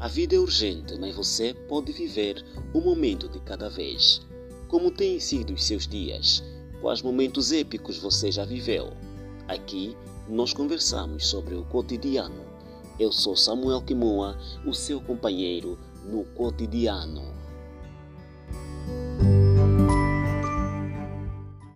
A vida é urgente, mas você pode viver um momento de cada vez. Como têm sido os seus dias? Quais momentos épicos você já viveu? Aqui nós conversamos sobre o cotidiano. Eu sou Samuel Kimoa, o seu companheiro no cotidiano.